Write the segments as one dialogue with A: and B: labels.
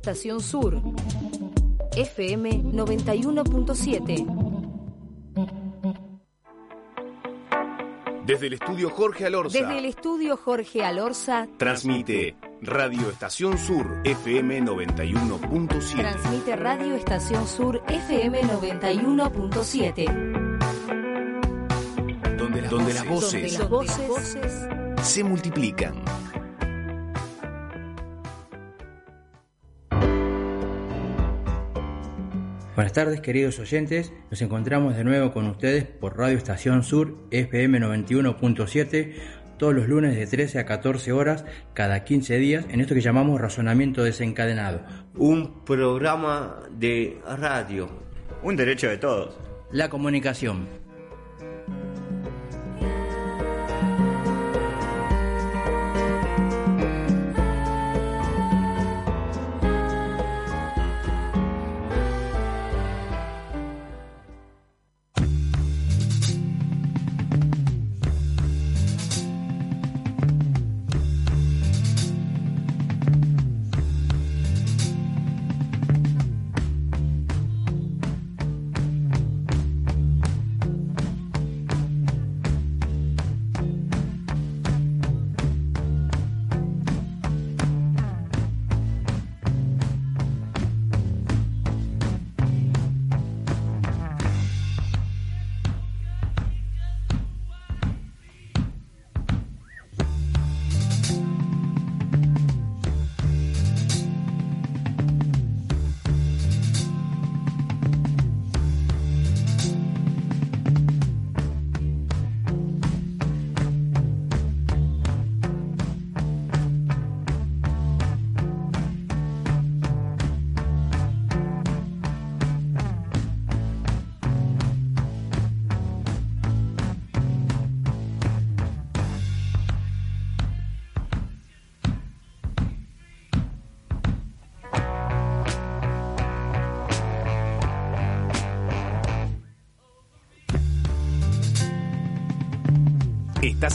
A: Estación Sur, FM 91.7.
B: Desde el estudio Jorge Alorza.
A: Desde el estudio Jorge Alorza.
B: Transmite Radio Estación Sur FM 91.7.
A: Transmite Radio Estación Sur FM 91.7.
B: Donde, las, donde, voces,
A: las voces
B: se multiplican.
C: Buenas tardes queridos oyentes, nos encontramos de nuevo con ustedes por Radio Estación Sur FM 91.7 todos los lunes de 13 a 14 horas cada 15 días en esto que llamamos razonamiento desencadenado.
D: Un programa de radio.
E: Un derecho de todos.
C: La comunicación.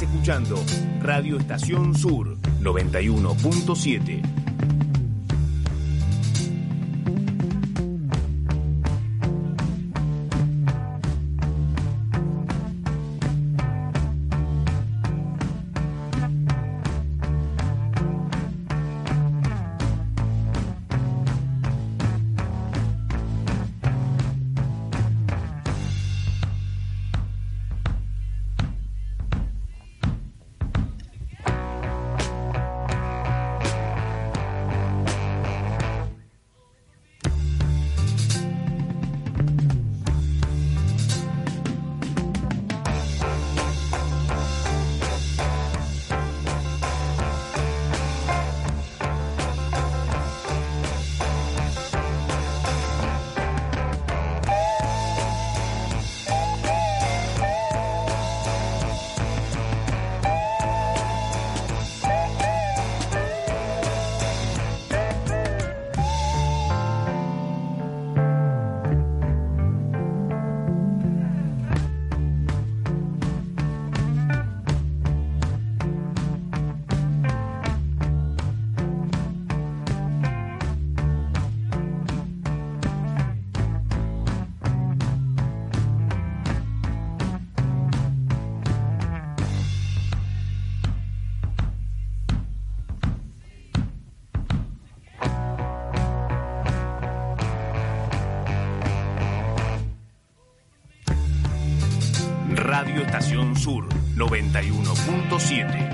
B: Escuchando Radio Estación Sur 91.7. Sur 91.7.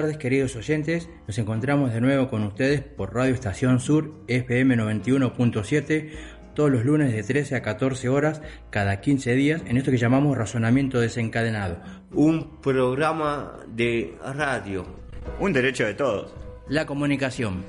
C: tardes queridos oyentes, nos encontramos de nuevo con ustedes por Radio Estación Sur FM 91.7 todos los lunes de 13 a 14 horas cada 15 días en esto que llamamos razonamiento desencadenado.
D: Un programa de radio.
E: Un derecho de todos.
C: La comunicación.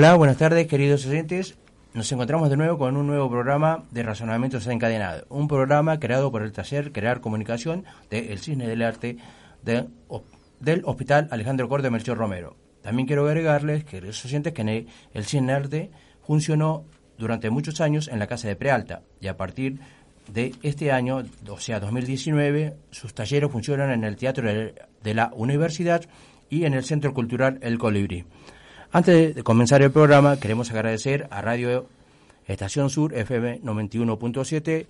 C: Hola, buenas tardes queridos oyentes. Nos encontramos de nuevo con un nuevo programa de Razonamiento Desencadenado. Un programa creado por el taller Crear Comunicación del Cisne del Arte del Hospital Alejandro Corte Melchor Romero. También quiero agregarles, queridos oyentes, que el Cisne Arte funcionó durante muchos años en la Casa de Prealta y a partir de este año, o sea 2019, sus talleres funcionan en el Teatro de la Universidad y en el Centro Cultural El Colibrí. Antes de comenzar el programa, queremos agradecer a Radio Estación Sur FM 91.7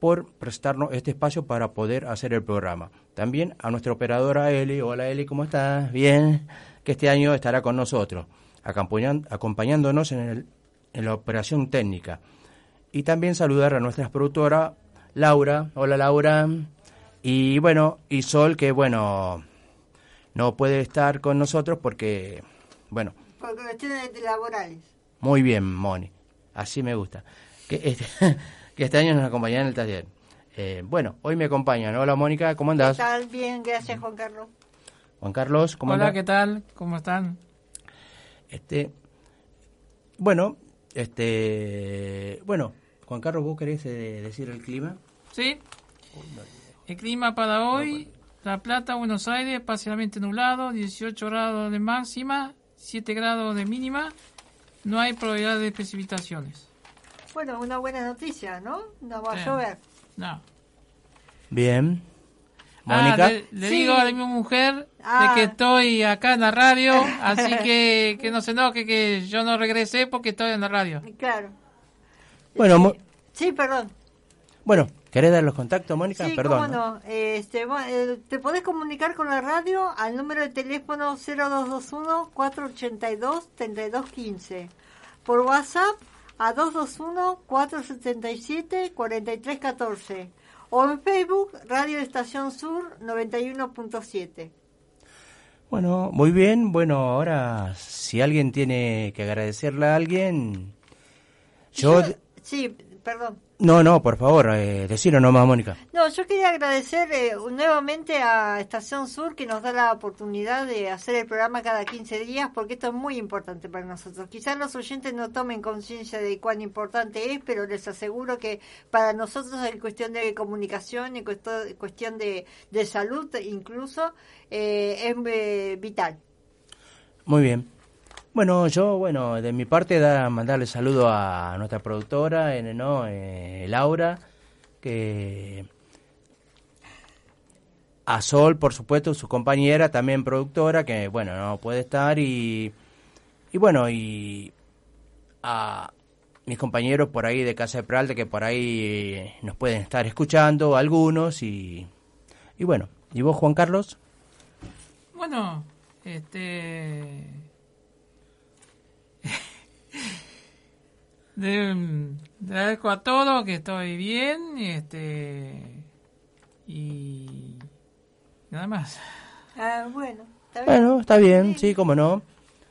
C: por prestarnos este espacio para poder hacer el programa. También a nuestra operadora Eli. Hola Eli, ¿cómo estás? Bien, que este año estará con nosotros, acompañándonos en, en la operación técnica. Y también saludar a nuestra productora Laura. Hola Laura. Y bueno, y Sol, que bueno, no puede estar con nosotros porque, bueno,
F: por cuestiones laborales.
C: Muy bien, Moni. Así me gusta. Que este, que este año nos acompañan en el taller. Eh, bueno, hoy me acompañan. Hola, Mónica, ¿cómo andás?
F: ¿Qué tal? Bien, gracias, Juan Carlos.
C: Juan Carlos, ¿cómo
G: Hola, ¿qué tal? ¿Cómo están?
C: Este, bueno, este, bueno, Juan Carlos, ¿vos querés eh, decir el clima?
G: Sí. El clima para hoy, La Plata, Buenos Aires, parcialmente nublado, 18 grados de máxima, 7 grados de mínima, no hay probabilidad de precipitaciones.
F: Bueno, una buena noticia, ¿no? No va a llover.
G: No.
C: Bien.
G: Ah,
C: Mónica.
G: le, digo a mi mujer de que
F: Ah.
G: estoy acá en la radio, así que que no se enoje que yo no regresé porque estoy en la radio.
F: Claro.
C: Bueno,
F: Sí, perdón.
C: bueno, ¿querés dar los contactos, Mónica?
F: Sí,
C: Perdón.
F: cómo no. Este, eh, te podés comunicar con la radio al número de teléfono 0221-482-3215. Por WhatsApp a 221-477-4314. O en Facebook, Radio Estación Sur 91.7.
C: Bueno, muy bien. Bueno, ahora si alguien tiene que agradecerle a alguien, yo...
F: Sí, perdón.
C: No, no, por favor, eh, decirlo nomás, Mónica.
F: No, yo quería agradecer eh, nuevamente a Estación Sur que nos da la oportunidad de hacer el programa cada 15 días porque esto es muy importante para nosotros. Quizás los oyentes no tomen conciencia de cuán importante es, pero les aseguro que para nosotros en cuestión de comunicación, en cuestión de, de salud incluso, eh, es eh, vital.
C: Muy bien. Bueno, yo, bueno, de mi parte, da, mandarle saludo a nuestra productora, ¿no? Eh, Laura, que a Sol, por supuesto, su compañera, también productora, que, bueno, no puede estar, y, y bueno, y a mis compañeros por ahí de Casa de Peralta, que por ahí eh, nos pueden estar escuchando, algunos, y, y bueno, ¿y vos, Juan Carlos?
G: Bueno, este. De, le agradezco a todos que estoy bien, este. Y. Nada más.
F: Ah, bueno, está bien.
C: Bueno, está bien, sí, cómo no.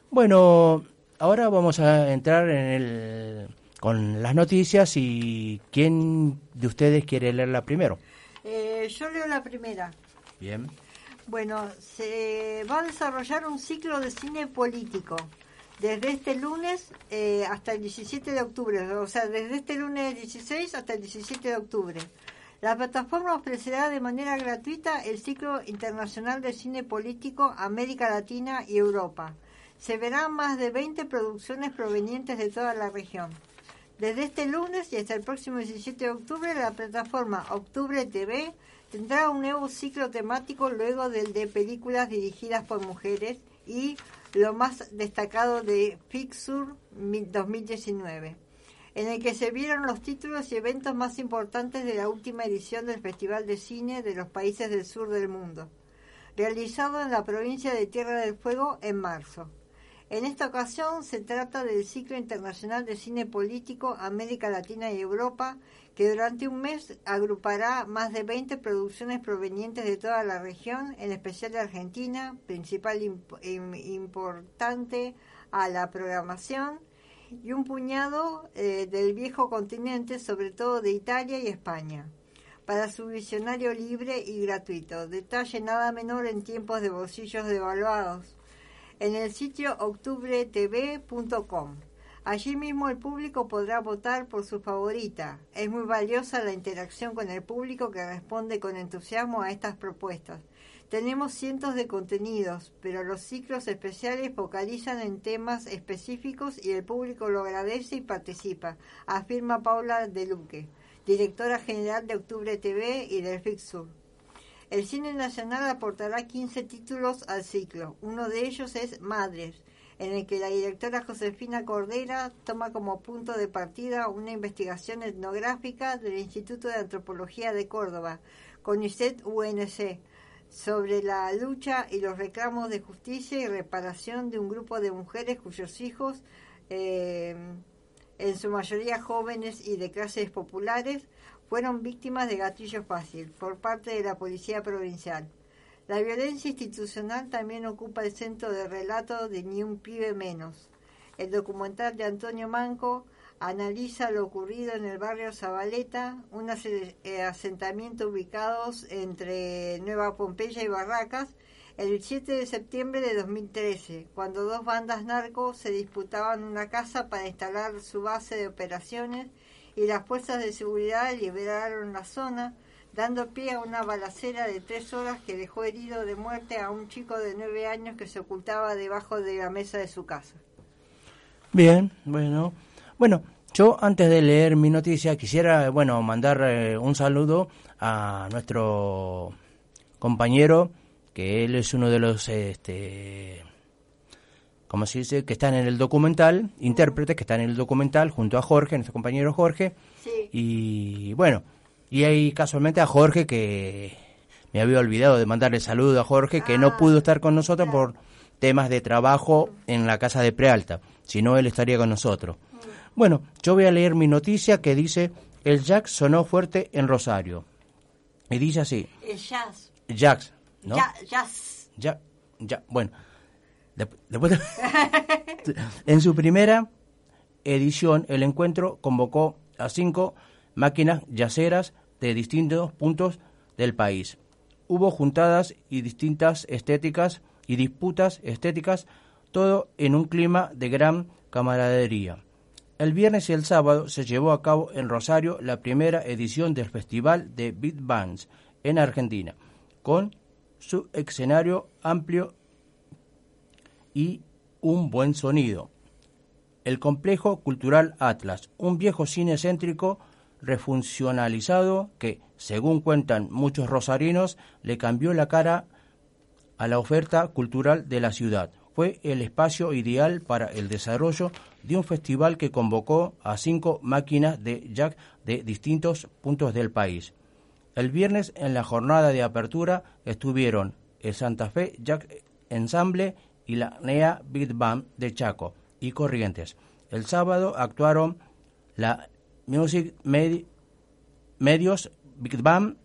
C: Bueno, ahora vamos a entrar en el con las noticias y quién de ustedes quiere leerla primero.
F: Eh, yo leo la primera.
C: Bien.
F: Bueno, se va a desarrollar un ciclo de cine político desde este lunes eh, hasta el 17 de octubre, o sea, desde este lunes 16 hasta el 17 de octubre. La plataforma ofrecerá de manera gratuita el ciclo internacional de cine político América Latina y Europa. se verán más de 20 producciones provenientes de toda la región. Desde este lunes y hasta el próximo 17 de octubre, la plataforma Octubre TV tendrá un nuevo ciclo temático luego del de películas dirigidas por mujeres y lo más destacado de Pixur 2019, en el que se vieron los títulos y eventos más importantes de la última edición del Festival de Cine de los países del sur del mundo, realizado en la provincia de Tierra del Fuego en marzo. En esta ocasión se trata del ciclo internacional de cine político América Latina y Europa, que durante un mes agrupará más de 20 producciones provenientes de toda la región, en especial de Argentina, principal importante a la programación, y un puñado eh, del viejo continente, sobre todo de Italia y España, para su visionario libre y gratuito. Detalle nada menor en tiempos de bolsillos devaluados. En el sitio octubretv.com. Allí mismo el público podrá votar por su favorita. Es muy valiosa la interacción con el público que responde con entusiasmo a estas propuestas. Tenemos cientos de contenidos, pero los ciclos especiales focalizan en temas específicos y el público lo agradece y participa, afirma Paula De Luque, directora general de Octubre TV y del FIXUR. El cine nacional aportará 15 títulos al ciclo. Uno de ellos es Madres, en el que la directora Josefina Cordera toma como punto de partida una investigación etnográfica del Instituto de Antropología de Córdoba, CONICET UNC, sobre la lucha y los reclamos de justicia y reparación de un grupo de mujeres cuyos hijos, eh, en su mayoría jóvenes y de clases populares, fueron víctimas de gatillo fácil por parte de la Policía Provincial. La violencia institucional también ocupa el centro de relato de Ni un pibe menos. El documental de Antonio Manco analiza lo ocurrido en el barrio Zabaleta, un eh, asentamiento ubicados entre Nueva Pompeya y Barracas, el 7 de septiembre de 2013, cuando dos bandas narcos se disputaban una casa para instalar su base de operaciones y las fuerzas de seguridad liberaron la zona, dando pie a una balacera de tres horas que dejó herido de muerte a un chico de nueve años que se ocultaba debajo de la mesa de su casa.
C: Bien, bueno. Bueno, yo antes de leer mi noticia quisiera, bueno, mandar eh, un saludo a nuestro compañero, que él es uno de los, este, como se dice, que están en el documental, intérpretes que están en el documental junto a Jorge, nuestro compañero Jorge.
F: Sí.
C: Y bueno, y hay casualmente a Jorge que me había olvidado de mandarle saludo a Jorge que no
F: Ah,
C: pudo estar con nosotros
F: claro.
C: por temas de trabajo en la casa de Prealta, si no él estaría con nosotros. Bueno, yo voy a leer mi noticia que dice el Jack sonó fuerte en Rosario. Y dice así,
F: El jazz.
C: Jax, ¿no?
F: Ya- jazz.
C: Ya, ya, bueno. En su primera edición, el encuentro convocó a cinco máquinas yaceras de distintos puntos del país. Hubo juntadas y distintas estéticas y disputas estéticas, todo en un clima de gran camaradería. El viernes y el sábado se llevó a cabo en Rosario la primera edición del Festival de Beat Bands en Argentina, con su escenario amplio y un buen sonido. El complejo cultural Atlas, un viejo cine céntrico refuncionalizado que, según cuentan muchos rosarinos, le cambió la cara a la oferta cultural de la ciudad. Fue el espacio ideal para el desarrollo de un festival que convocó a cinco máquinas de jack de distintos puntos del país. El viernes en la jornada de apertura estuvieron el Santa Fe Jack Ensemble y la NEA Big Band de Chaco y Corrientes. El sábado actuaron la Music Medi- Medios Big Band,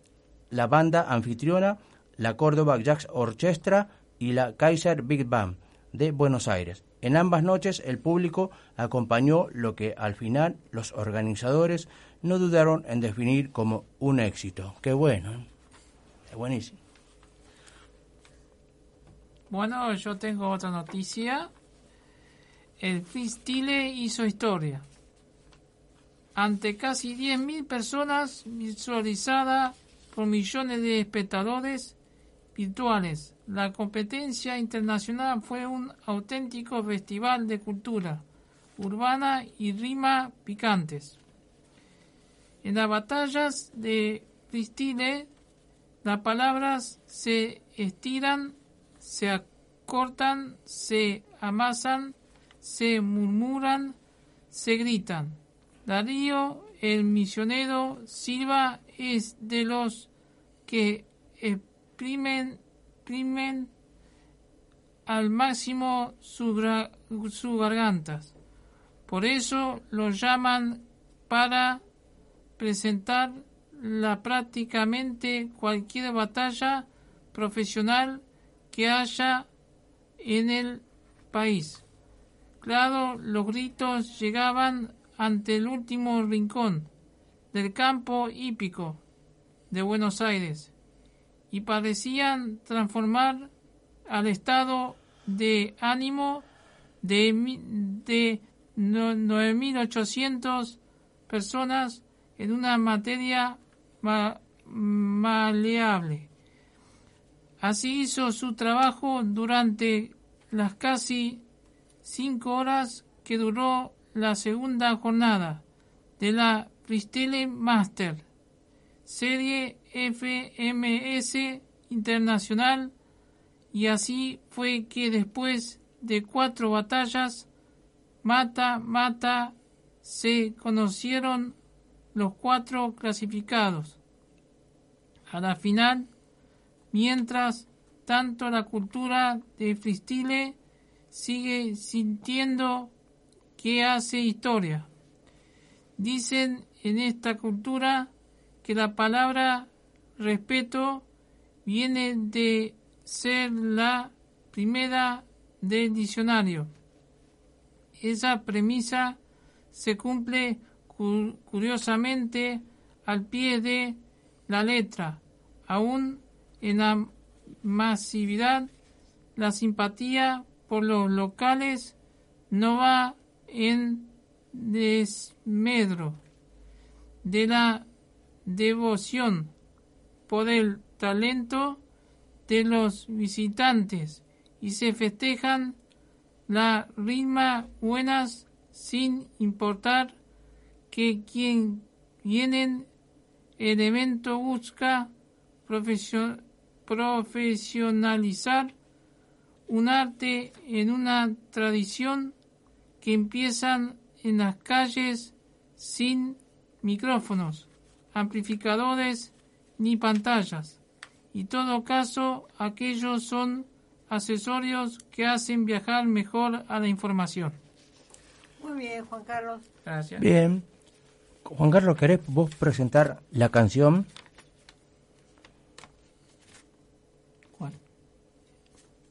C: la banda anfitriona, la Córdoba Jazz Orchestra y la Kaiser Big Band de Buenos Aires. En ambas noches el público acompañó lo que al final los organizadores no dudaron en definir como un éxito. Qué bueno, ¿eh? es buenísimo.
G: Bueno, yo tengo otra noticia. El freestyle hizo historia. Ante casi 10.000 personas visualizadas por millones de espectadores, virtuales. La competencia internacional fue un auténtico festival de cultura urbana y rima picantes. En las batallas de freestyle, las palabras se estiran, se acortan, se amasan, se murmuran, se gritan. Darío, el misionero Silva, es de los que exprimen, exprimen al máximo sus su gargantas. Por eso lo llaman para presentar la prácticamente cualquier batalla profesional que haya en el país. Claro, los gritos llegaban ante el último rincón del campo hípico de Buenos Aires y parecían transformar al estado de ánimo de, de 9.800 personas en una materia maleable. Así hizo su trabajo durante las casi cinco horas que duró la segunda jornada de la Freestyle Master Serie FMS Internacional y así fue que después de cuatro batallas mata mata se conocieron los cuatro clasificados. A la final mientras tanto la cultura de freestyle sigue sintiendo que hace historia. Dicen en esta cultura que la palabra respeto viene de ser la primera del diccionario. Esa premisa se cumple curiosamente al pie de la letra, aún en la masividad, la simpatía por los locales no va en desmedro de la devoción por el talento de los visitantes y se festejan la rima buenas sin importar que quien viene el evento busca profesionalizar un arte en una tradición que empiezan en las calles sin micrófonos, amplificadores ni pantallas. Y todo caso, aquellos son accesorios que hacen viajar mejor a la información.
F: Muy bien, Juan Carlos.
G: Gracias.
C: Bien. Juan Carlos, ¿querés vos presentar la canción?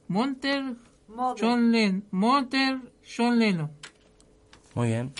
G: Monter. John Lennon. Monter John Lennon.
C: Muy bien.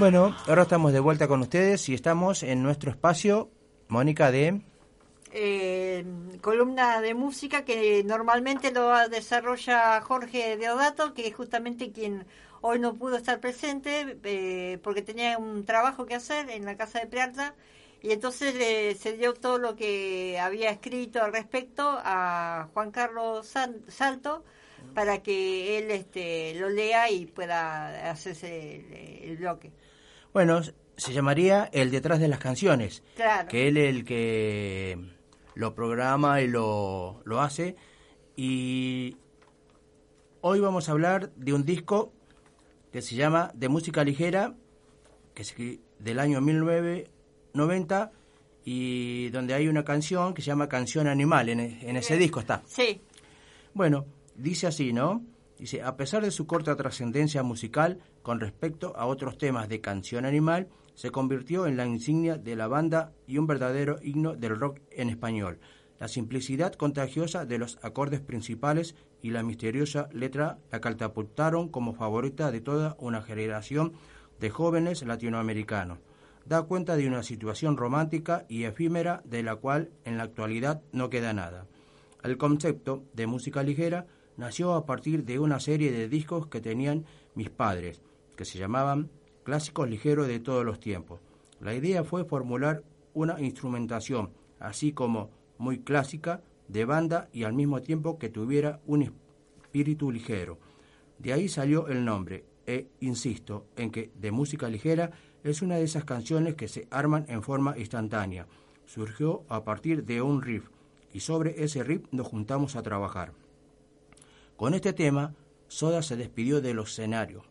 C: Bueno, ahora estamos de vuelta con ustedes y estamos en nuestro espacio, Mónica, de...
F: eh, columna de música que normalmente lo desarrolla Jorge Deodato, que es justamente quien hoy no pudo estar presente eh, porque tenía un trabajo que hacer en la casa de Prearta y entonces le se dio todo lo que había escrito al respecto a Juan Carlos Salto para que él este, lo lea y pueda hacerse el bloque.
C: Bueno, se llamaría El detrás de las canciones.
F: Claro.
C: Que él es el que lo programa y lo, lo hace. Y hoy vamos a hablar de un disco que se llama De Música Ligera, que es del año 1990 y donde hay una canción que se llama Canción Animal, en, en ese disco está.
F: Sí,
C: Bueno, dice así, ¿no? Dice, a pesar de su corta trascendencia musical con respecto a otros temas de Canción Animal, se convirtió en la insignia de la banda y un verdadero himno del rock en español. La simplicidad contagiosa de los acordes principales y la misteriosa letra la catapultaron como favorita de toda una generación de jóvenes latinoamericanos. Da cuenta de una situación romántica y efímera de la cual en la actualidad no queda nada. El concepto de música ligera nació a partir de una serie de discos que tenían mis padres, que se llamaban Clásicos Ligeros de todos los tiempos. La idea fue formular una instrumentación, así como muy clásica, de banda y al mismo tiempo que tuviera un espíritu ligero. De ahí salió el nombre, e insisto en que de música ligera es una de esas canciones que se arman en forma instantánea. Surgió a partir de un riff y sobre ese riff nos juntamos a trabajar. Con este tema, Soda se despidió de los escenarios,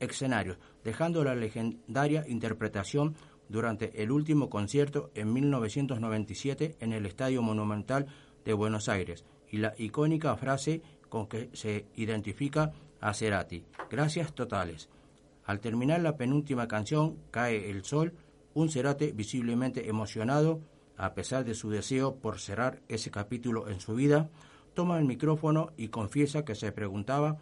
C: escenarios, dejando la legendaria interpretación durante el último concierto en 1997 en el Estadio Monumental de Buenos Aires y la icónica frase con que se identifica a Cerati, gracias totales. Al terminar la penúltima canción, Cae el Sol, un Cerati visiblemente emocionado, a pesar de su deseo por cerrar ese capítulo en su vida, toma el micrófono y confiesa que se preguntaba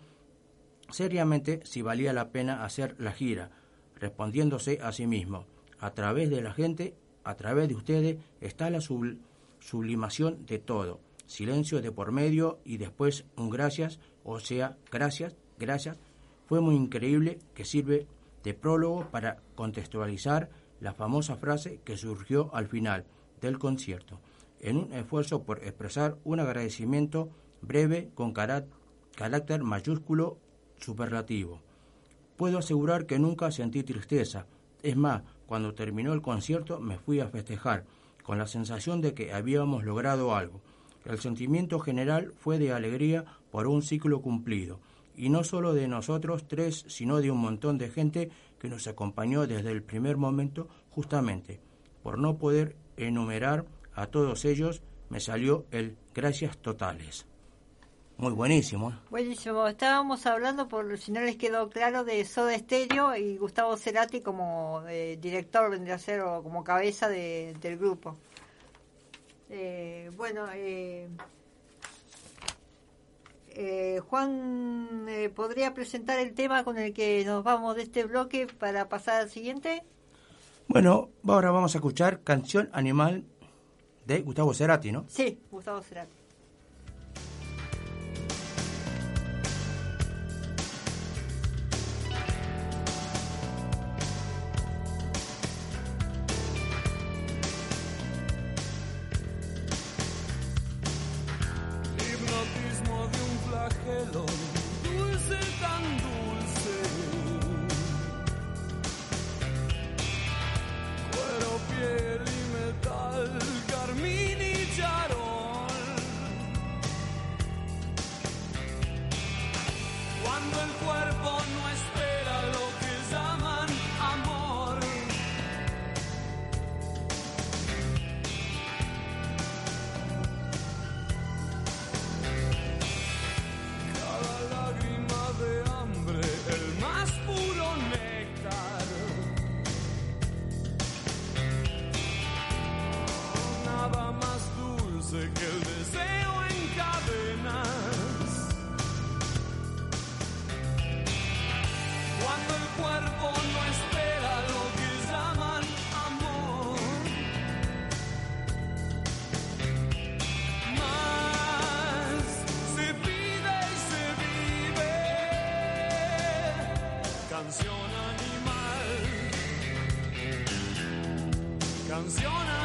C: seriamente si valía la pena hacer la gira, respondiéndose a sí mismo, a través de la gente, a través de ustedes, está la subl- sublimación de todo. Silencio de por medio y después un gracias, o sea, gracias, gracias. Fue muy increíble que sirve de prólogo para contextualizar la famosa frase que surgió al final del concierto, en un esfuerzo por expresar un agradecimiento breve con cará- carácter mayúsculo superlativo. Puedo asegurar que nunca sentí tristeza. Es más, cuando terminó el concierto me fui a festejar, con la sensación de que habíamos logrado algo. El sentimiento general fue de alegría por un ciclo cumplido, y no solo de nosotros tres, sino de un montón de gente que nos acompañó desde el primer momento, justamente. Por no poder enumerar a todos ellos, me salió el gracias totales. Muy buenísimo. ¿eh?
F: Buenísimo. Estábamos hablando, por si no les quedó claro, de Soda Stereo y Gustavo Cerati como eh, director, vendría a ser, o como cabeza de- del grupo. Eh, bueno, eh, eh, Juan, ¿podría presentar el tema con el que nos vamos de este bloque para pasar al siguiente?
C: Bueno, ahora vamos a escuchar Canción Animal de Gustavo Cerati, ¿no?
F: Sí, Gustavo Cerati.
H: Canción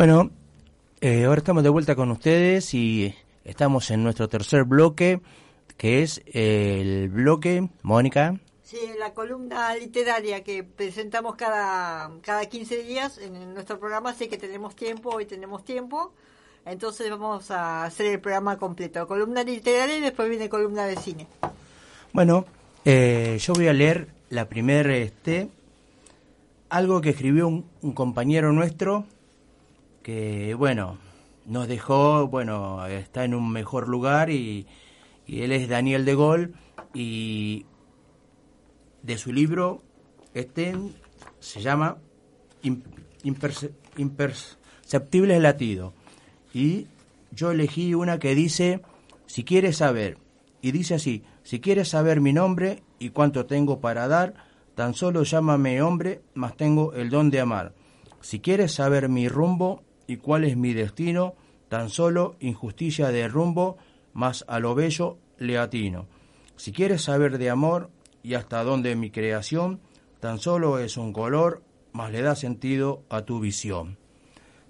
C: Bueno, eh, ahora estamos de vuelta con ustedes y estamos en nuestro tercer bloque, que es el bloque, Mónica.
F: Sí, la columna literaria que presentamos cada, cada 15 días en nuestro programa, sé que tenemos tiempo, hoy tenemos tiempo, entonces vamos a hacer el programa completo. Columna literaria y después viene columna de cine.
C: Bueno, eh, yo voy a leer la primera, este, algo que escribió un, un compañero nuestro, que bueno, nos dejó, bueno, está en un mejor lugar y, y él es Daniel de Gol y de su libro, este se llama Im- Imperce- Imperceptibles Latidos. Y yo elegí una que dice, si quieres saber, y dice así, si quieres saber mi nombre y cuánto tengo para dar, tan solo llámame hombre, mas tengo el don de amar. Si quieres saber mi rumbo y cuál es mi destino, tan solo injusticia de rumbo, mas a lo bello le atino. Si quieres saber de amor y hasta dónde mi creación, tan solo es un color, mas le da sentido a tu visión.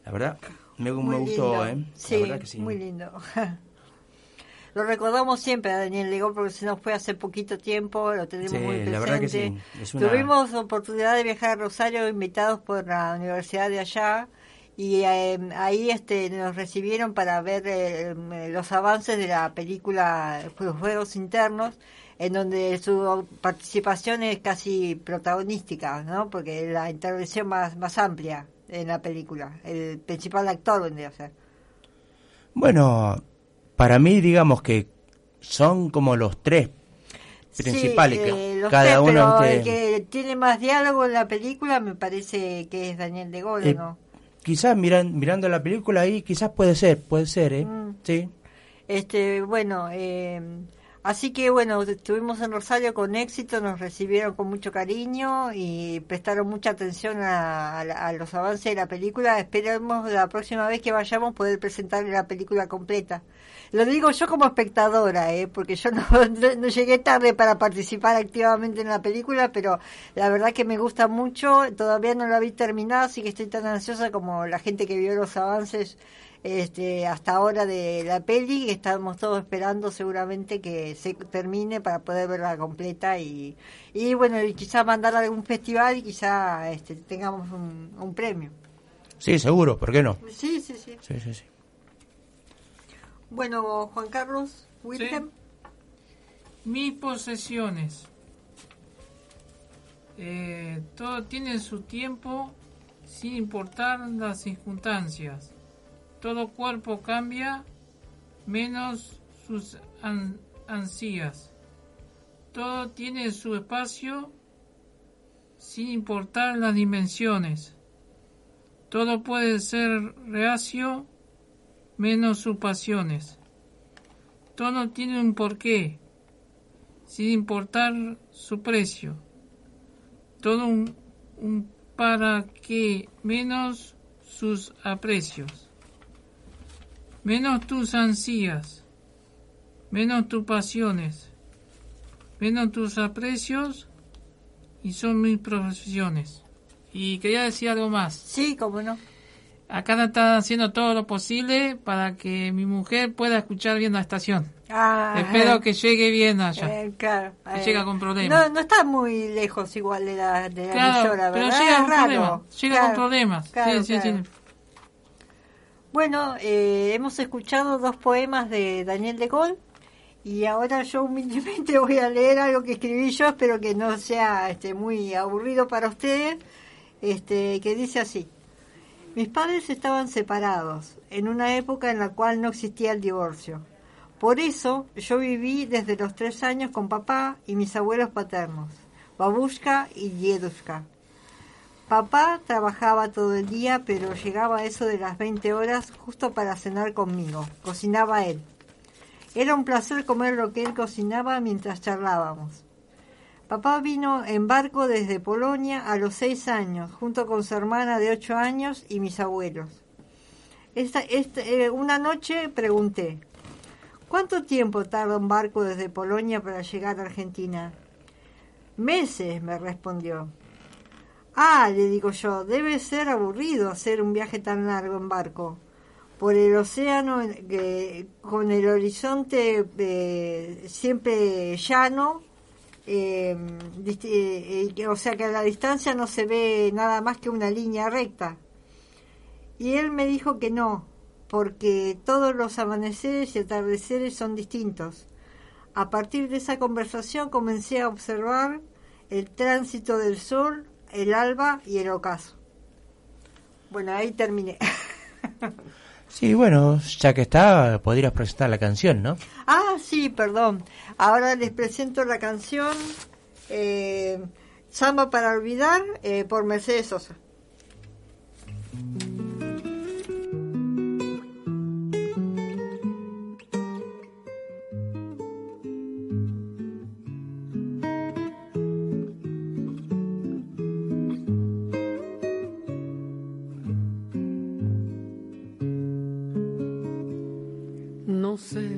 C: La verdad, me, gustó. ¿eh?
F: Sí,
C: La verdad que sí.
F: muy lindo. Lo recordamos siempre a Daniel Legón porque se nos fue hace poquito tiempo, lo tenemos
C: Sí,
F: muy presente.
C: la verdad que sí, es una-
F: Tuvimos oportunidad de viajar a Rosario invitados por la universidad de allá y eh, ahí este nos recibieron para ver eh, los avances de la película Juegos Internos en donde su participación es casi protagonística, ¿no? Porque es la intervención más, más amplia en la película, el principal actor vendría a ser.
C: Bueno, para mí, digamos que son como los tres principales.
F: Sí,
C: que
F: eh, los
C: cada
F: tres,
C: uno
F: pero
C: este,
F: el que tiene más diálogo en la película me parece que es Daniel de Gaulle,
C: Eh,
F: ¿no?
C: Quizás miran, mirando la película ahí, quizás puede ser, puede ser, ¿eh?
F: Mm.
C: Sí.
F: Este, bueno, eh, así que bueno, estuvimos en Rosario con éxito, nos recibieron con mucho cariño y prestaron mucha atención a, a a los avances de la película. Esperemos la próxima vez que vayamos poder presentar la película completa. Lo digo yo como espectadora, ¿eh? porque yo no, no- llegué tarde para participar activamente en la película, pero la verdad que me gusta mucho. Todavía no la vi terminada, así que estoy tan ansiosa como la gente que vio los avances este, hasta ahora de la peli estamos todos esperando seguramente que se termine para poder verla completa y, y bueno, y quizá mandar a algún festival y quizá este, tengamos un, un premio.
C: Sí, seguro, ¿por qué no?
F: Sí, sí, sí.
C: Sí, sí, sí.
F: Bueno, Juan Carlos, Wilhelm.
G: Mis posesiones. Eh, todo tiene su tiempo sin importar las circunstancias. Todo cuerpo cambia menos sus an-. Todo tiene su espacio sin importar las dimensiones. Todo puede ser reacio menos sus pasiones. Todo tiene un porqué, sin importar su precio. Todo un, un para qué menos sus aprecios. Menos tus ansías, menos tus pasiones, menos tus aprecios y son mis profesiones. Y quería decir algo más.
F: Sí, cómo no.
G: Acá están haciendo todo lo posible para que mi mujer pueda escuchar bien la estación.
F: Ah,
G: Espero que llegue bien allá.
F: eh, claro.
G: Que
F: eh,
G: llega con problemas.
F: No, no está muy lejos igual de la, de la
G: Claro,
F: emisora,
G: pero llega con problemas. Llega
F: Claro,
G: con problemas.
F: claro,
G: sí, sí,
F: claro.
G: sí.
F: Bueno, eh, hemos escuchado dos poemas de Daniel de Gaulle y ahora yo humildemente voy a leer algo que escribí yo, espero que no sea este, muy aburrido para ustedes, este, que dice así. Mis padres estaban separados en una época en la cual no existía el divorcio. Por eso yo viví desde los tres años con papá y mis abuelos paternos, babushka y diedushka. Papá trabajaba todo el día, pero llegaba a eso de las 20 horas justo para cenar conmigo. Cocinaba él. Era un placer comer lo que él cocinaba mientras charlábamos. Papá vino en barco desde Polonia a los seis años, junto con su hermana de ocho años y mis abuelos. Esta- eh, una noche pregunté, ¿cuánto tiempo tarda un barco desde Polonia para llegar a Argentina? Meses, me respondió. Ah, le digo yo, debe ser aburrido hacer un viaje tan largo en barco. Por el océano, eh, con el horizonte eh, siempre llano, eh, eh, eh, o sea que a la distancia no se ve nada más que una línea recta. Y él me dijo que no, porque todos los amaneceres y atardeceres son distintos. A partir de esa conversación comencé a observar el tránsito del sol, el alba y el ocaso. Bueno, ahí terminé.
C: Sí, bueno, ya que está, podrías presentar la canción, ¿no?
F: ah, sí, perdón. Ahora les presento la canción eh, Samba para olvidar eh, por Mercedes Sosa.
I: No sé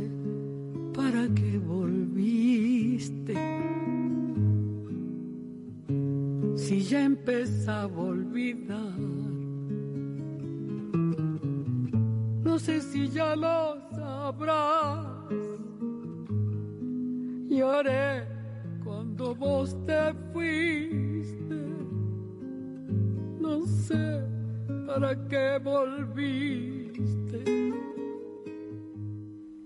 I: para qué volviste. Si ya empezaba a olvidar. No sé si ya lo sabrás. Lloré cuando vos te fuiste. No sé para qué volviste.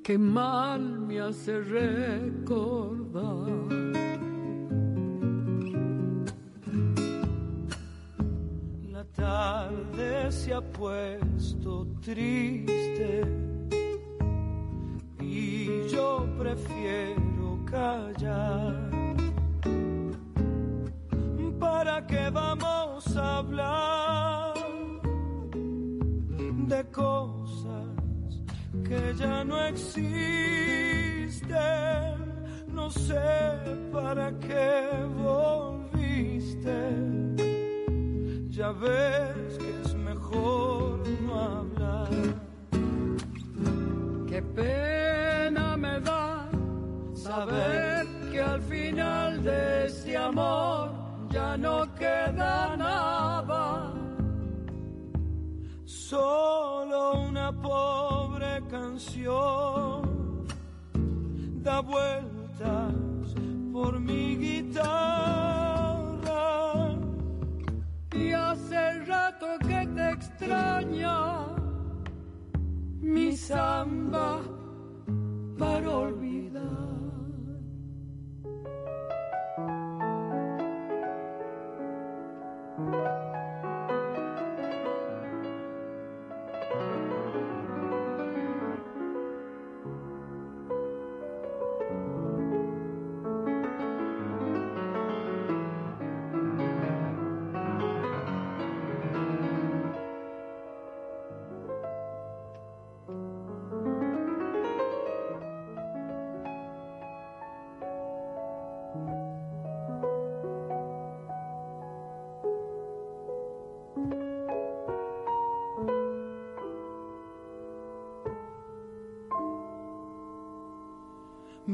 I: Qué mal me hace recordar.
H: La tarde se ha puesto triste y yo prefiero callar. ¿Para qué vamos a hablar ya no existen? No sé para qué volviste. Ya ves que es mejor no hablar.
I: Qué pena me da saber que al final de este amor ya no queda nada.
H: Solo una pobre canción da vueltas por mi guitarra.
I: Y hace rato que te extraña mi samba para olvidar.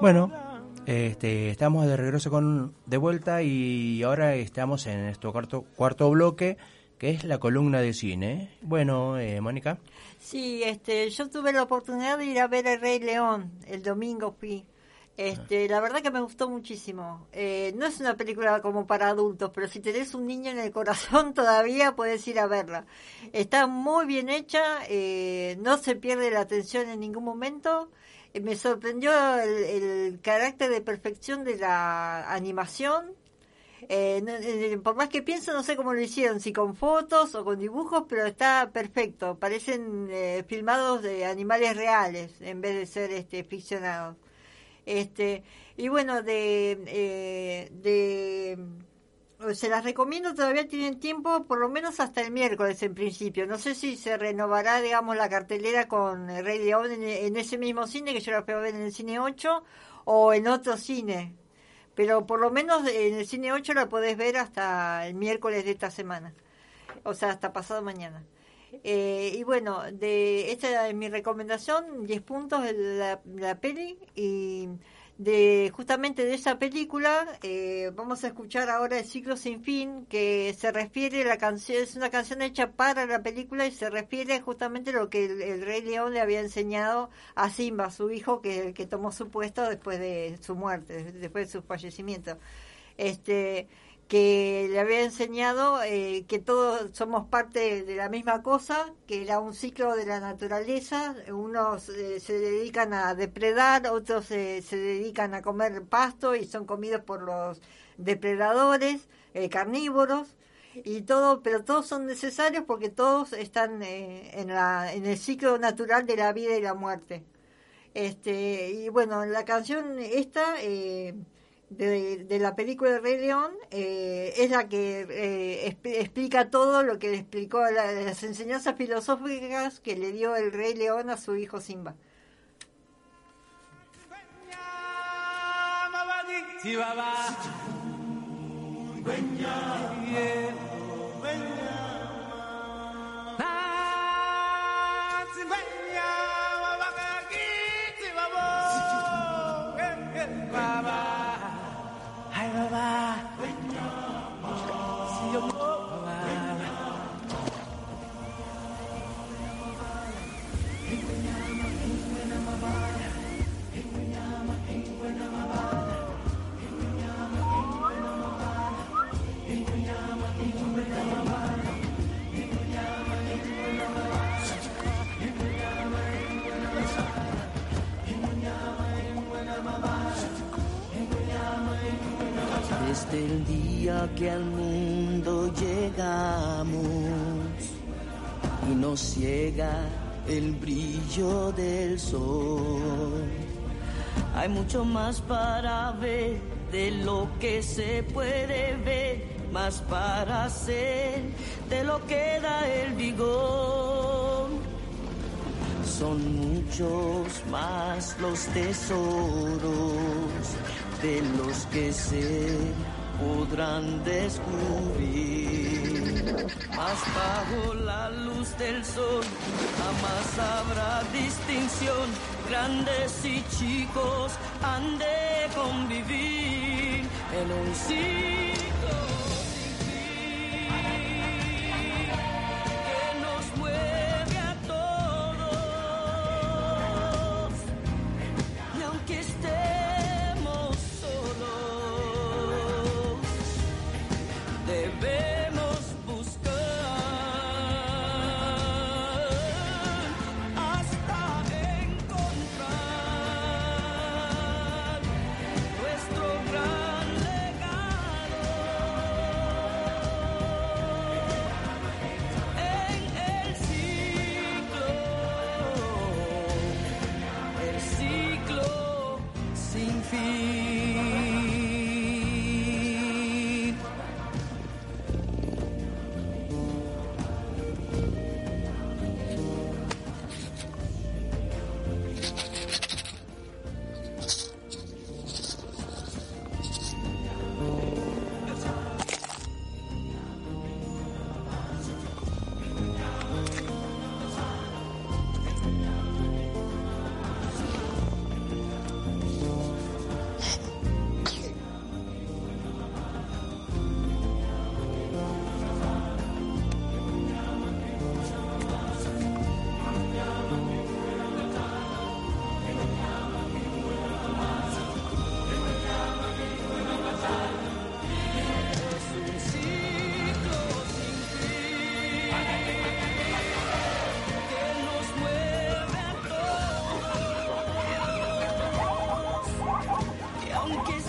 C: Bueno, este, estamos de regreso con de vuelta y ahora estamos en nuestro cuarto, cuarto bloque, que es la columna de cine. Bueno, eh, Mónica.
F: Sí, este, yo tuve la oportunidad de ir a ver El Rey León, el domingo fui. Este, la verdad que me gustó muchísimo. Eh, no es una película como para adultos, pero si tenés un niño en el corazón todavía puedes ir a verla. Está muy bien hecha, eh, no se pierde la atención en ningún momento. Me sorprendió el, el carácter de perfección de la animación. Eh, eh, por más que pienso, no sé cómo lo hicieron, si con fotos o con dibujos, pero está perfecto. Parecen eh, filmados de animales reales en vez de ser este, ficcionados. Este, y bueno, de, eh, de se las recomiendo, todavía tienen tiempo, por lo menos hasta el miércoles en principio. No sé si se renovará, digamos, la cartelera con el Rey León en, en ese mismo cine, que yo la a ver en el cine 8, o en otro cine. Pero por lo menos en el cine 8 la podés ver hasta el miércoles de esta semana. O sea, hasta pasado mañana. Eh, y bueno, de esta es mi recomendación, 10 puntos de la, la peli y de justamente de esa película eh, vamos a escuchar ahora el ciclo sin fin que se refiere la canción es una canción hecha para la película y se refiere justamente a lo que el, el rey león le había enseñado a Simba su hijo que que tomó su puesto después de su muerte después de su fallecimiento. Este que le había enseñado eh, que todos somos parte de la misma cosa, que era un ciclo de la naturaleza, unos eh, se dedican a depredar, otros eh, se dedican a comer pasto y son comidos por los depredadores, eh, carnívoros, y todo, pero todos son necesarios porque todos están eh, en, la, en el ciclo natural de la vida y la muerte. Este, y bueno, la canción esta... De, de la película de Rey León eh, es la que eh, explica todo lo que le explicó la- las enseñanzas filosóficas que le dio el Rey León a su hijo Simba.
J: Desde el día que al mundo llegamos y nos ciega el brillo del sol. Hay mucho más para ver de lo que se puede ver, más para hacer de lo que da el vigor. Son muchos más los tesoros de los que se podrán descubrir. Más bajo la luz del sol jamás habrá distinción. Grandes y chicos han de convivir en un ciclo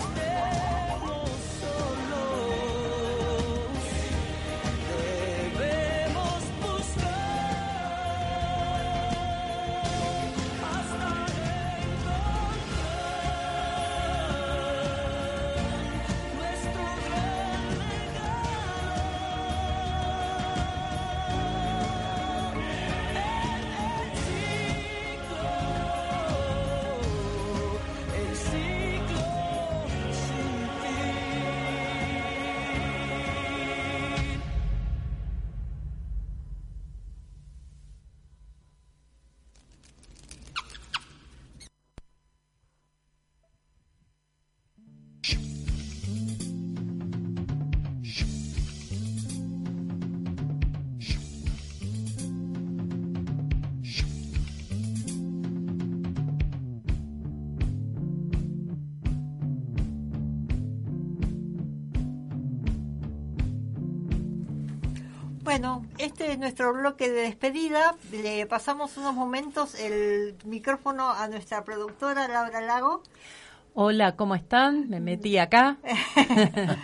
J: esteja.
F: Bueno, este es nuestro bloque de despedida. Le pasamos unos momentos el micrófono a nuestra productora Laura Lago.
K: Hola, ¿cómo están? Me metí acá.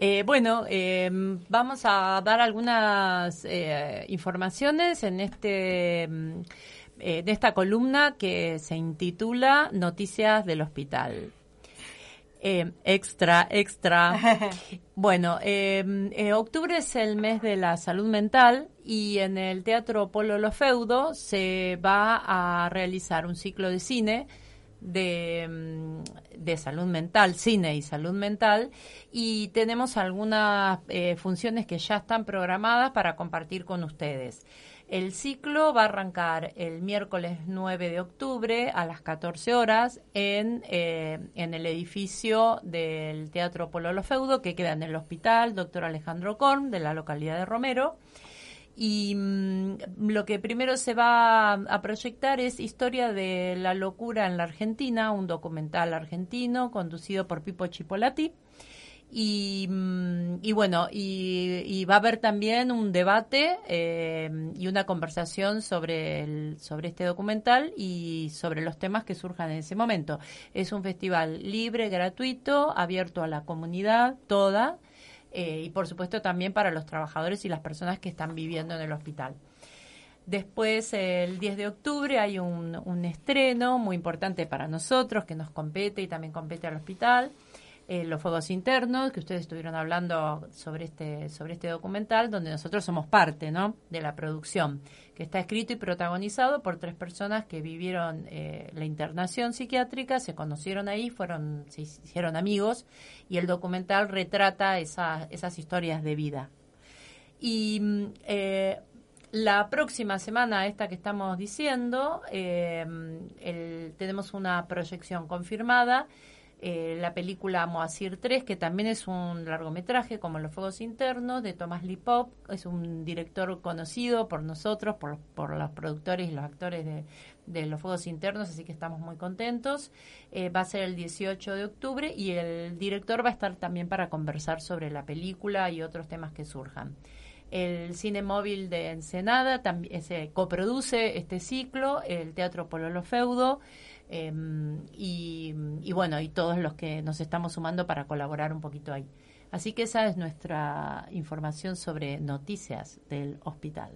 K: Eh, bueno, eh, vamos a dar algunas eh, informaciones en este mm, en esta columna que se intitula Noticias del Hospital. Extra, extra. Bueno, octubre es el mes de la salud mental y en el Teatro Polo Lo Feudo se va a realizar un ciclo de cine de, mm, de, salud mental, cine y salud mental, y tenemos algunas eh, funciones que ya están programadas para compartir con ustedes. El ciclo va a arrancar el miércoles 9 de octubre a las 14 horas en, eh, en el edificio del Teatro Pololo Feudo, que queda en el Hospital Doctor Alejandro Korn, de la localidad de Romero. Y mm, lo que primero se va a proyectar es Historia de la locura en la Argentina, un documental argentino conducido por Pipo Chipolati. Y, mm, y bueno, y, va a haber también un debate eh, y una conversación sobre, sobre este documental y sobre los temas que surjan en ese momento. Es un festival libre, gratuito, abierto a la comunidad toda eh, y por supuesto también para los trabajadores y las personas que están viviendo en el hospital. Después, el 10 de octubre, hay un, un estreno muy importante para nosotros que nos compete y también compete al hospital. Eh, los fuegos internos, que ustedes estuvieron hablando sobre este, sobre este documental, donde nosotros somos parte ¿no? de la producción, que está escrito y protagonizado por tres personas que vivieron eh, la internación psiquiátrica, se conocieron ahí, fueron, se hicieron amigos, y el documental retrata esas historias de vida. Y mm, eh, la próxima semana, esta que estamos diciendo, tenemos una proyección confirmada eh, la película Moasir 3, que también es un largometraje como Los Fuegos Internos, de Tomás Lipop, es un director conocido por nosotros, por, por los productores y los actores de, de Los Fuegos Internos, así que estamos muy contentos. Eh, va a ser el 18 de octubre y el director va a estar también para conversar sobre la película y otros temas que surjan. El Cine Móvil de Ensenada también se coproduce este ciclo, el Teatro Pololo Feudo. Em, y, bueno, y todos los que nos estamos sumando para colaborar un poquito ahí. Así que esa es nuestra información sobre noticias del hospital.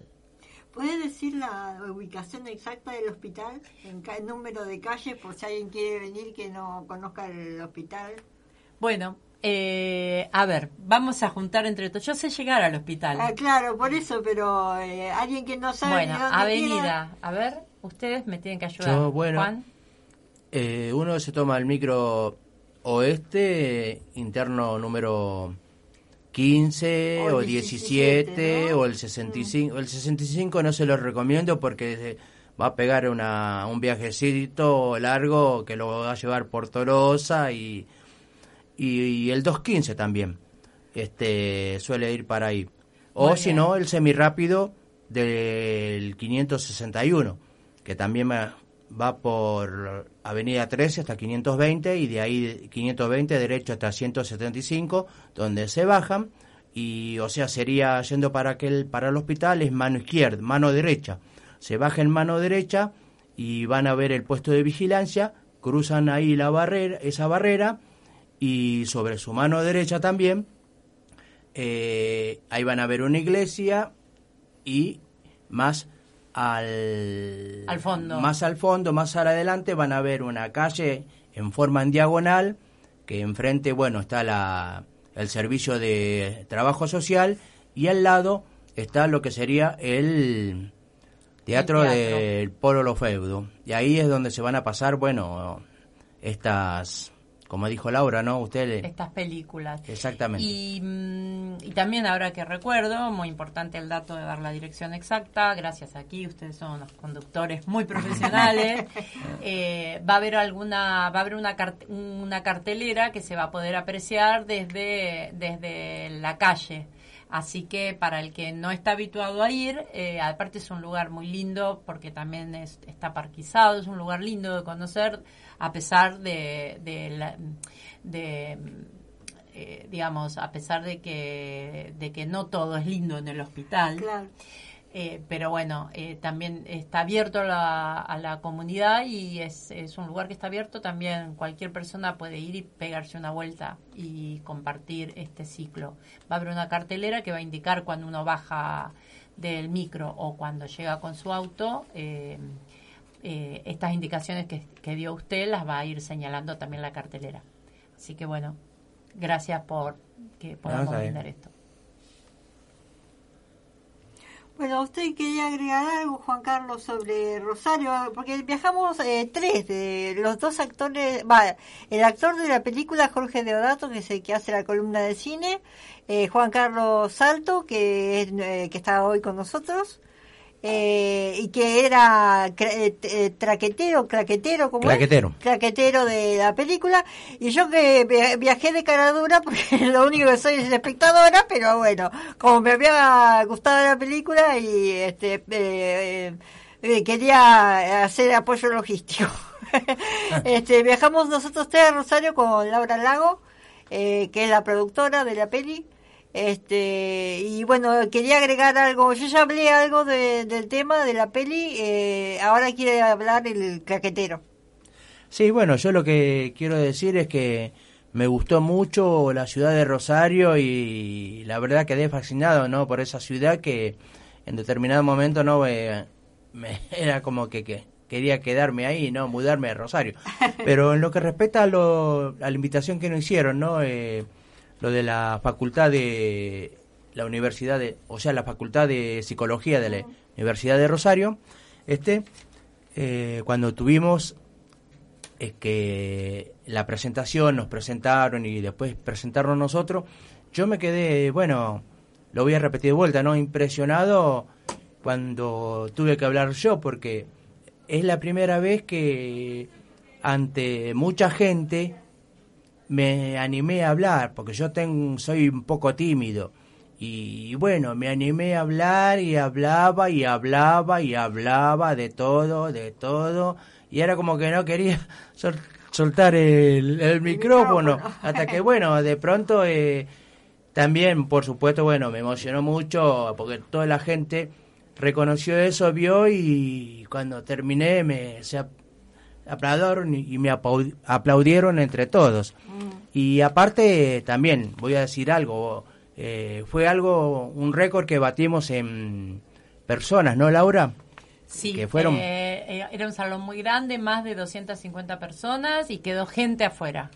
F: ¿Puede decir la ubicación exacta del hospital? En el número de calles, por si alguien quiere venir que no conozca el hospital.
K: Bueno, eh, a ver, vamos a juntar entre todos. Yo sé llegar al hospital.
F: Ah, claro, por eso, pero eh, alguien que no sabe.
K: Bueno, avenida. A ver, ustedes me tienen que ayudar.
C: bueno, Juan. Eh, uno se toma el micro oeste, interno número 15 o, 17, o el 65. El 65 no se lo recomiendo porque va a pegar una, un viajecito largo que lo va a llevar por Torosa y, y, el 215 también. Este suele ir para ahí. O si no, el semirápido del 561, que también va por Avenida 13 hasta 520 y de ahí 520 derecho hasta 175, donde se bajan y o sea, sería yendo para aquel para el hospital es mano izquierda, mano derecha. Se baja en mano derecha y van a ver el puesto de vigilancia, cruzan ahí la barrera, esa barrera y sobre su mano derecha también eh, ahí van a ver una iglesia y más al,
K: fondo.
C: Más al fondo, más adelante van a ver una calle en forma en diagonal, que enfrente, bueno, está la, el servicio de trabajo social y al lado está lo que sería el teatro, del Polo Lo Feudo. Y ahí es donde se van a pasar, bueno, estas como dijo Laura, ¿no? Usted
K: Estas películas.
C: Exactamente.
K: Mm, y, también ahora que recuerdo, muy importante el dato de dar la dirección exacta, gracias aquí, ustedes son unos conductores muy profesionales. Eh, va a haber alguna, va a haber una, una cartelera que se va a poder apreciar desde, desde la calle. Así que para el que no está habituado a ir, eh, aparte es un lugar muy lindo porque también está parquizado, es un lugar lindo de conocer a pesar de, de, eh, digamos, a pesar de que, de que no todo es lindo en el hospital. Eh, pero bueno, eh, también está abierto a la, a la comunidad y es, es un lugar que está abierto. También cualquier persona puede ir y pegarse una vuelta y compartir este ciclo. Va a haber una cartelera que va a indicar cuando uno baja del micro o cuando llega con su auto. eh, eh, estas indicaciones que, que dio usted las va a ir señalando también la cartelera. Así que bueno, gracias por que podamos brindar esto.
F: Bueno, usted quería agregar algo, Juan Carlos, sobre Rosario, porque viajamos eh, tres de los dos actores, va, el actor de la película Jorge Deodato, que es el que hace la columna de cine, eh, Juan Carlos Salto, que eh, que está hoy con nosotros, eh, y que era cra- eh, eh, traquetero, claquetero, como
C: Claquetero.
F: claquetero de la película. Y yo que via- viajé de cara dura porque lo único que soy es espectadora pero bueno como me había gustado la película y este eh, eh, quería hacer apoyo logístico. Este viajamos nosotros tres a Rosario con Laura Lago que es la productora de la peli este y bueno quería agregar algo yo ya hablé algo de- del tema de la peli eh, ahora quiere hablar el claquetero
C: Sí, bueno, yo lo que quiero decir es que me gustó mucho la ciudad de Rosario y la verdad quedé fascinado, ¿no? Por esa ciudad que en determinado momento, ¿no? Eh, me, era como que, que quería quedarme ahí, ¿no? Mudarme a Rosario. Pero en lo que respecta a, lo, a la invitación que nos hicieron, ¿no? Eh, lo de la facultad de la universidad de, o sea, la facultad de psicología de la Universidad de Rosario, este, eh, cuando tuvimos es que la presentación nos presentaron y después presentaron nosotros, yo me quedé, bueno, lo voy a repetir de vuelta, ¿no? Impresionado cuando tuve que hablar yo, porque es la primera vez que ante mucha gente me animé a hablar, porque yo tengo, soy un poco tímido. Y bueno, me animé a hablar y hablaba y hablaba y hablaba de todo, de todo. Y era como que no quería sol- soltar el, el micrófono. Hasta que bueno, de pronto eh, también, por supuesto, bueno, me emocionó mucho porque toda la gente reconoció eso, vio y cuando terminé me aplaudieron y me aplaudieron entre todos. Y aparte también voy a decir algo, eh, fue algo, un récord que batimos en personas, ¿no, Laura?
K: Sí,
C: Que fueron-
K: eh, eh, era un salón muy grande, más de 250 personas y quedó gente afuera.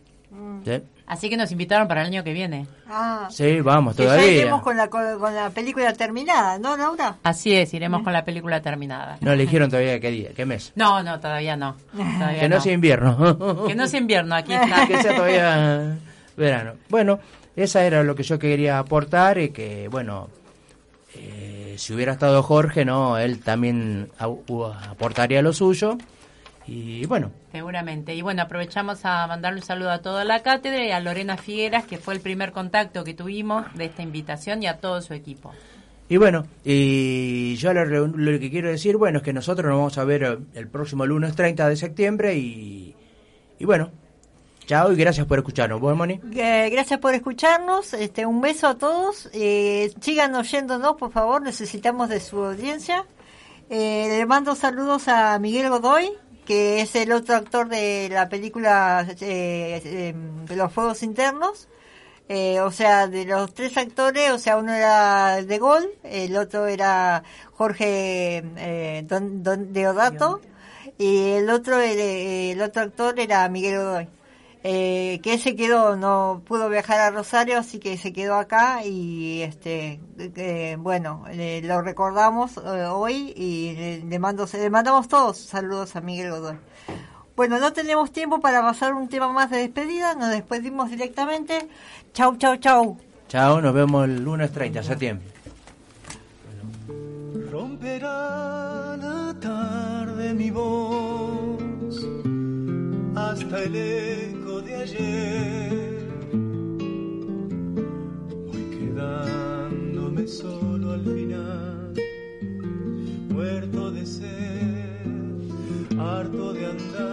C: Sí,
K: Así que nos invitaron para el año que viene.
F: Ah,
C: Sí, vamos,
F: que ya
C: todavía.
F: iremos con la, con, con la película terminada, ¿no, Laura?
K: Así es, iremos con la película terminada.
C: No eligieron todavía qué día, qué mes.
K: No, no, todavía no. Todavía
C: Que no sea invierno.
K: Que no sea invierno, aquí está.
C: que sea todavía verano. Bueno, esa era lo que yo quería aportar y que, bueno, eh, si hubiera estado Jorge, no, él también aportaría lo suyo. Y bueno,
K: Seguramente. Y bueno, aprovechamos a mandarle un saludo a toda la cátedra y a Lorena Figueras, que fue el primer contacto que tuvimos de esta invitación y a todo su equipo.
C: y bueno, y yo lo, lo que quiero decir, bueno, es que nosotros nos vamos a ver eh, el próximo lunes 30 de septiembre y, y bueno, chao y gracias por escucharnos. ¿Vos, Moni?
F: Eh, gracias por escucharnos. Este, un beso a todos. Eh, sigan oyéndonos, por favor. Necesitamos de su audiencia. Eh, le mando saludos a Miguel Godoy, que es el otro actor de la película eh, eh, de los Fuegos Internos. Eh, o sea, de los tres actores, o sea, uno era De Gol, el otro era Jorge eh, Don, Don Deodato y el otro el, el otro actor era Miguel Godoy. Eh, que se quedó, no pudo viajar a Rosario, así que se quedó acá y este eh, bueno, le- lo recordamos eh, hoy y le, le mando, le mandamos todos saludos a Miguel Godoy. Bueno, no tenemos tiempo para pasar un tema más de despedida, nos despedimos directamente. Chau, chau, chau.
C: Chao, nos vemos el lunes 30 de septiembre.
H: Romperá la tarde mi voz hasta el ayer. Voy quedándome solo al final, muerto de sed, harto de andar.